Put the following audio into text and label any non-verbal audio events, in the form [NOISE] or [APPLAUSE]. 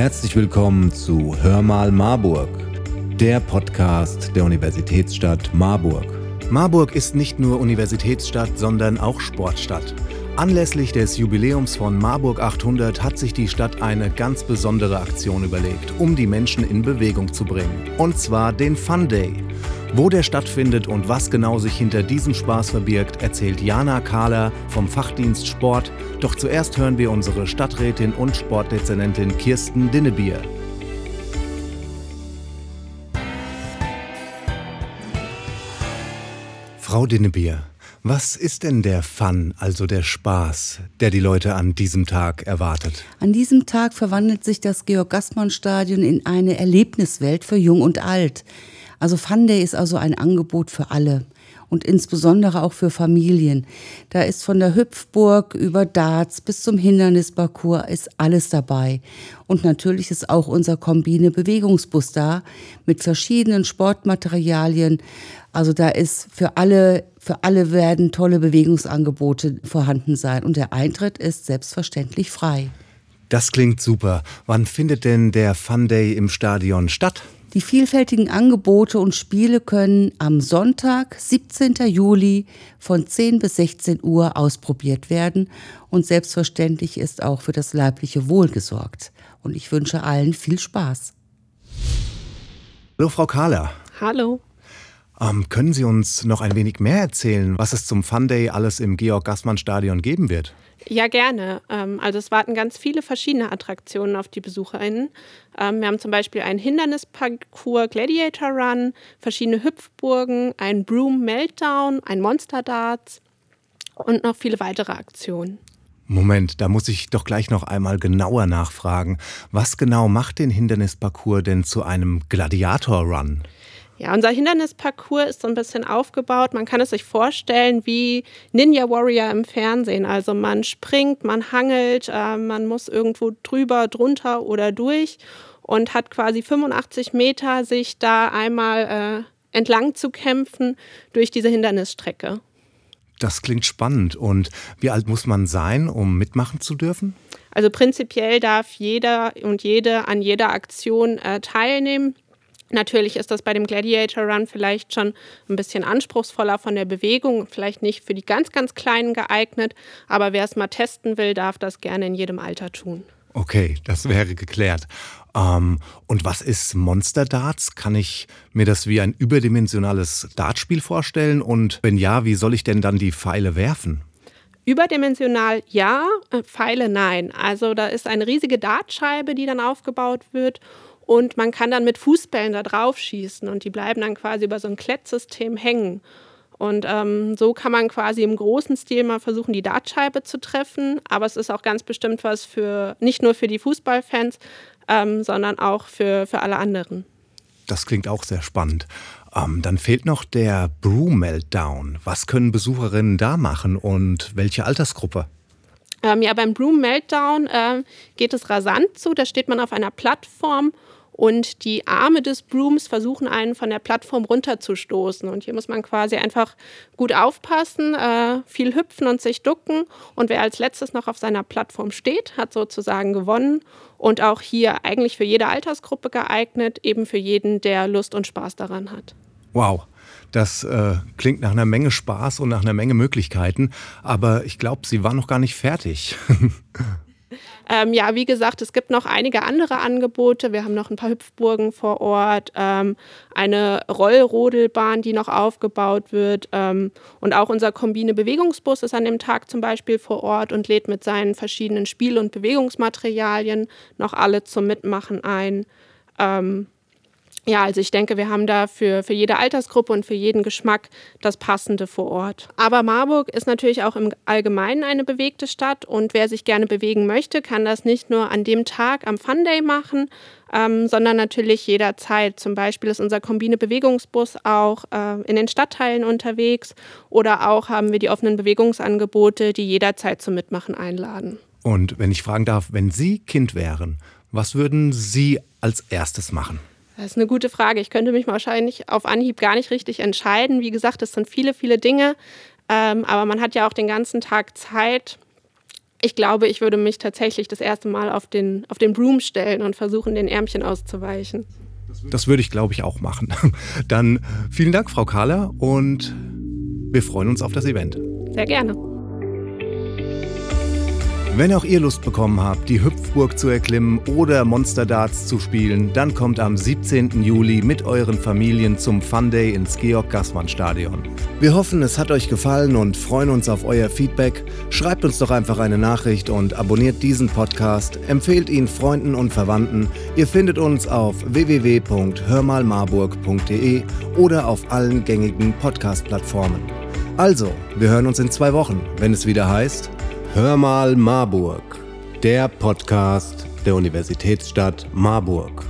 Herzlich willkommen zu Hör mal Marburg, der Podcast der Universitätsstadt Marburg. Marburg ist nicht nur Universitätsstadt, sondern auch Sportstadt. Anlässlich des Jubiläums von Marburg 800 hat sich die Stadt eine ganz besondere Aktion überlegt, um die Menschen in Bewegung zu bringen. Und zwar den Fun Day. Wo der stattfindet und was genau sich hinter diesem Spaß verbirgt, erzählt Jana Kahler vom Fachdienst Sport. Doch zuerst hören wir unsere Stadträtin und Sportdezernentin Kirsten Dinnebier. Frau Dinnebier, was ist denn der Fun, also der Spaß, der die Leute an diesem Tag erwartet? An diesem Tag verwandelt sich das Georg-Gassmann-Stadion in eine Erlebniswelt für Jung und Alt. Also Fun Day ist also ein Angebot für alle und insbesondere auch für Familien. Da ist von der Hüpfburg über Darts bis zum Hindernisparcours ist alles dabei. Und natürlich ist auch unser Kombine Bewegungsbus da mit verschiedenen Sportmaterialien. Also da ist für alle, für alle werden tolle Bewegungsangebote vorhanden sein. Und der Eintritt ist selbstverständlich frei. Das klingt super. Wann findet denn der Fun Day im Stadion statt? Die vielfältigen Angebote und Spiele können am Sonntag, 17. Juli von 10 bis 16 Uhr ausprobiert werden und selbstverständlich ist auch für das leibliche Wohl gesorgt. Und ich wünsche allen viel Spaß. Hallo Frau Kahler. Hallo. Ähm, können Sie uns noch ein wenig mehr erzählen, was es zum Fun Day alles im Georg-Gassmann-Stadion geben wird? Ja, gerne. Ähm, also es warten ganz viele verschiedene Attraktionen auf die BesucherInnen. Ähm, wir haben zum Beispiel einen Hindernisparcours Gladiator Run, verschiedene Hüpfburgen, einen Broom Meltdown, ein Monster Darts und noch viele weitere Aktionen. Moment, da muss ich doch gleich noch einmal genauer nachfragen. Was genau macht den Hindernisparcours denn zu einem Gladiator Run? Ja, unser Hindernisparcours ist so ein bisschen aufgebaut. Man kann es sich vorstellen wie Ninja Warrior im Fernsehen. Also man springt, man hangelt, äh, man muss irgendwo drüber, drunter oder durch und hat quasi 85 Meter sich da einmal äh, entlang zu kämpfen durch diese Hindernisstrecke. Das klingt spannend. Und wie alt muss man sein, um mitmachen zu dürfen? Also prinzipiell darf jeder und jede an jeder Aktion äh, teilnehmen. Natürlich ist das bei dem Gladiator Run vielleicht schon ein bisschen anspruchsvoller von der Bewegung, vielleicht nicht für die ganz, ganz Kleinen geeignet, aber wer es mal testen will, darf das gerne in jedem Alter tun. Okay, das wäre geklärt. Ähm, und was ist Monster Darts? Kann ich mir das wie ein überdimensionales Dartspiel vorstellen? Und wenn ja, wie soll ich denn dann die Pfeile werfen? Überdimensional ja, äh, Pfeile nein. Also da ist eine riesige Dartscheibe, die dann aufgebaut wird und man kann dann mit Fußbällen da drauf schießen und die bleiben dann quasi über so ein Klettsystem hängen. Und ähm, so kann man quasi im großen Stil mal versuchen, die Dartscheibe zu treffen. Aber es ist auch ganz bestimmt was für, nicht nur für die Fußballfans, ähm, sondern auch für, für alle anderen. Das klingt auch sehr spannend. Ähm, dann fehlt noch der Brew Meltdown. Was können Besucherinnen da machen und welche Altersgruppe? Ähm, ja, beim Brew Meltdown äh, geht es rasant zu. Da steht man auf einer Plattform und die Arme des Brooms versuchen einen von der Plattform runterzustoßen. Und hier muss man quasi einfach gut aufpassen, äh, viel hüpfen und sich ducken. Und wer als letztes noch auf seiner Plattform steht, hat sozusagen gewonnen. Und auch hier eigentlich für jede Altersgruppe geeignet, eben für jeden, der Lust und Spaß daran hat. Wow. Das äh, klingt nach einer Menge Spaß und nach einer Menge Möglichkeiten, aber ich glaube, Sie waren noch gar nicht fertig. [LAUGHS] Ähm, ja, wie gesagt, es gibt noch einige andere Angebote. Wir haben noch ein paar Hüpfburgen vor Ort, ähm, eine Rollrodelbahn, die noch aufgebaut wird. Ähm, und auch unser Kombine Bewegungsbus ist an dem Tag zum Beispiel vor Ort und lädt mit seinen verschiedenen Spiel- und Bewegungsmaterialien noch alle zum Mitmachen ein. Ähm, ja, also ich denke, wir haben da für, für jede Altersgruppe und für jeden Geschmack das Passende vor Ort. Aber Marburg ist natürlich auch im Allgemeinen eine bewegte Stadt und wer sich gerne bewegen möchte, kann das nicht nur an dem Tag am Fun Day machen, ähm, sondern natürlich jederzeit. Zum Beispiel ist unser Kombine Bewegungsbus auch äh, in den Stadtteilen unterwegs oder auch haben wir die offenen Bewegungsangebote, die jederzeit zum Mitmachen einladen. Und wenn ich fragen darf, wenn Sie Kind wären, was würden Sie als erstes machen? Das ist eine gute Frage. Ich könnte mich wahrscheinlich auf Anhieb gar nicht richtig entscheiden. Wie gesagt, es sind viele, viele Dinge. Ähm, aber man hat ja auch den ganzen Tag Zeit. ich glaube, ich würde mich tatsächlich das erste Mal auf den, auf den Broom stellen und versuchen, den Ärmchen auszuweichen. Das würde ich, glaube ich, auch machen. [LAUGHS] Dann vielen Dank, Frau Kahler, und wir freuen uns auf das Event. Sehr gerne. Wenn auch ihr Lust bekommen habt, die Hüpfburg zu erklimmen oder Monster Darts zu spielen, dann kommt am 17. Juli mit euren Familien zum Fun Day ins Georg-Gassmann-Stadion. Wir hoffen, es hat euch gefallen und freuen uns auf euer Feedback. Schreibt uns doch einfach eine Nachricht und abonniert diesen Podcast. Empfehlt ihn Freunden und Verwandten. Ihr findet uns auf www.hörmalmarburg.de oder auf allen gängigen Podcast-Plattformen. Also, wir hören uns in zwei Wochen, wenn es wieder heißt Hör mal Marburg, der Podcast der Universitätsstadt Marburg.